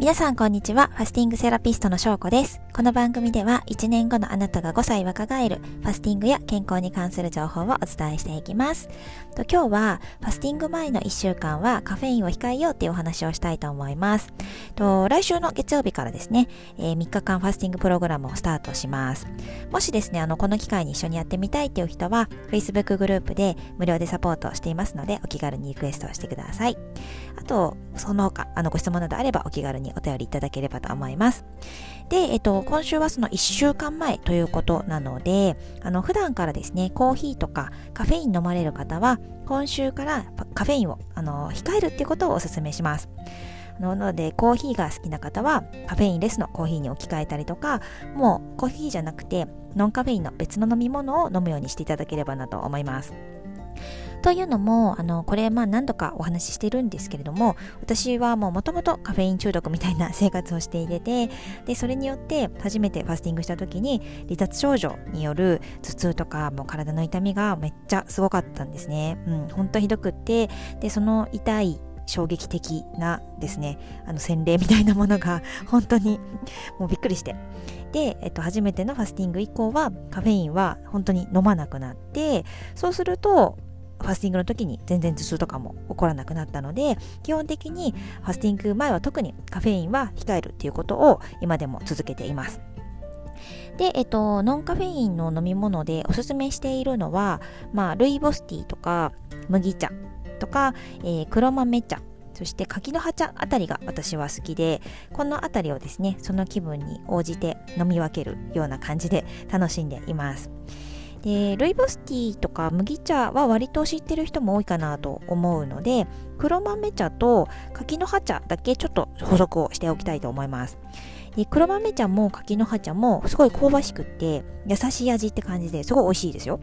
皆さんこんにちは。ファスティングセラピストの翔子です。この番組では1年後のあなたが5歳若返るファスティングや健康に関する情報をお伝えしていきます。と今日はファスティング前の1週間はカフェインを控えようっていうお話をしたいと思います。と来週の月曜日からですね、えー、3日間ファスティングプログラムをスタートします。もしですね、あのこの機会に一緒にやってみたいっていう人は Facebook グループで無料でサポートしていますのでお気軽にリクエストをしてください。あと、その他、あのご質問などあればお気軽にお便りいただければと思います。で、えっと、今週はその1週間前ということなので、あの、普段からですね、コーヒーとかカフェイン飲まれる方は、今週からカフェインを、あの、控えるっていうことをお勧めします。なので、コーヒーが好きな方は、カフェインレスのコーヒーに置き換えたりとか、もうコーヒーじゃなくて、ノンカフェインの別の飲み物を飲むようにしていただければなと思います。というのも、あの、これ、まあ何度かお話ししてるんですけれども、私はもうもともとカフェイン中毒みたいな生活をしていて、で、それによって初めてファスティングした時に、離脱症状による頭痛とか、もう体の痛みがめっちゃすごかったんですね。うん、本当ひどくって、で、その痛い衝撃的なですね、あの洗礼みたいなものが本当にもうびっくりして。で、えっと、初めてのファスティング以降はカフェインは本当に飲まなくなって、そうするとファスティングの時に全然頭痛とかも起こらなくなったので基本的にファスティング前は特にカフェインは控えるっていうことを今でも続けています。で、えっと、ノンカフェインの飲み物でおすすめしているのは、まあ、ルイボスティーとか麦茶とか、えー、黒豆茶そして柿の葉茶あたりが私は好きでこのあたりをですねその気分に応じて飲み分けるような感じで楽しんでいます。でルイボスティーとか麦茶は割と知ってる人も多いかなと思うので黒豆茶と柿の葉茶だけちょっと補足をしておきたいと思いますで黒豆茶も柿の葉茶もすごい香ばしくって優しい味って感じですごい美味しいですよ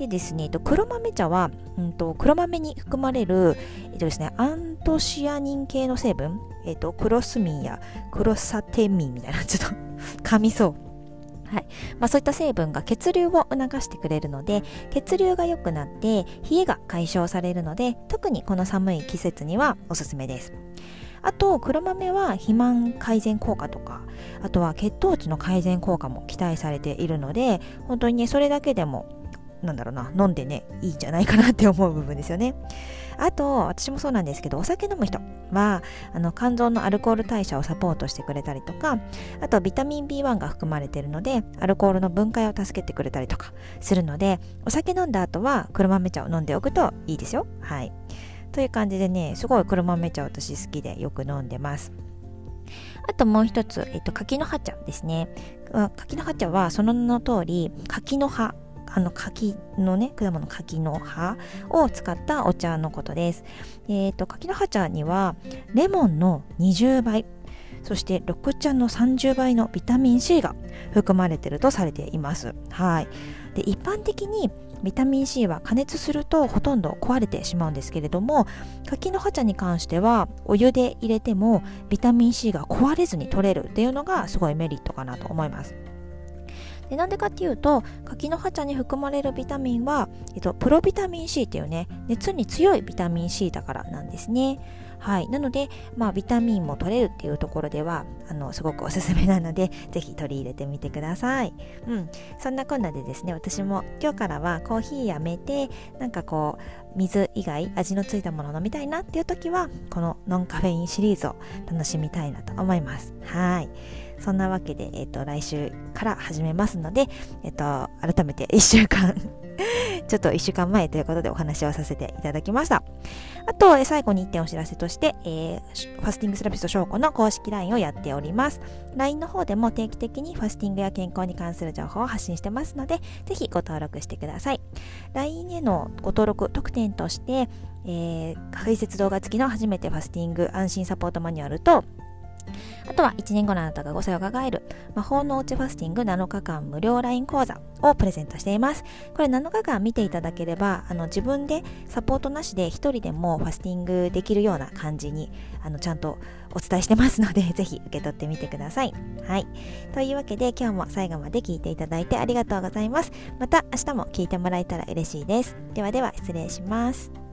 でですね、黒豆茶は、うんと、黒豆に含まれる、えっとですね、アントシアニン系の成分、えっと、クロスミンやクロサテミンみたいな、ちょっと噛みそう。はい。まあ、そういった成分が血流を促してくれるので血流が良くなって冷えが解消されるので特にこの寒い季節にはおすすめです。あと黒豆は肥満改善効果とかあとは血糖値の改善効果も期待されているので本当にねそれだけでもなんだろうな、飲んでね、いいんじゃないかなって思う部分ですよね。あと、私もそうなんですけど、お酒飲む人。は、あの、肝臓のアルコール代謝をサポートしてくれたりとか、あと、ビタミン B1 が含まれているので、アルコールの分解を助けてくれたりとかするので、お酒飲んだ後は黒豆茶を飲んでおくといいですよ。はい。という感じでね、すごい黒豆茶私好きでよく飲んでます。あともう一つ、えっと、柿の葉茶ですね。柿の葉茶はその名の通り、柿の葉あの柿のね果物柿の葉を使ったお茶のことです。えっ、ー、と柿の葉茶にはレモンの20倍そして緑茶の30倍のビタミン C が含まれているとされています。はい。で一般的にビタミン C は加熱するとほとんど壊れてしまうんですけれども柿の葉茶に関してはお湯で入れてもビタミン C が壊れずに取れるっていうのがすごいメリットかなと思います。でなんでかっていうと柿の葉茶に含まれるビタミンは、えっと、プロビタミン C っていうね熱に強いビタミン C だからなんですね。はい。なのでまあビタミンも取れるっていうところではあのすごくおすすめなので ぜひ取り入れてみてください。うん。そんなこんなでですね私も今日からはコーヒーやめてなんかこう水以外味のついたものを飲みたいなっていう時はこのノンカフェインシリーズを楽しみたいなと思います。はい。そんなわけで、えっ、と、来週から始めますので、えっ、と、改めて1週間 ちょっと1週間前ということでお話をさせていただきました。あと、最後に1点お知らせとして、えー、ファスティングセラピスト証拠の公式 LINE をやっております。LINE の方でも定期的にファスティングや健康に関する情報を発信してますので、ぜひご登録してください。LINE へのご登録特典として、えー、解説動画付きの初めてファスティング安心サポートマニュアルと、あとは1年後のあなたが5歳を抱える魔法のおうちファスティング7日間無料 LINE 講座をプレゼントしています。これ7日間見ていただければ、あの自分でサポートなしで1人でもファスティングできるような感じにあのちゃんとお伝えしてますので、ぜひ受け取ってみてください。はい。というわけで今日も最後まで聞いていただいてありがとうございます。また明日も聞いてもらえたら嬉しいです。ではでは失礼します。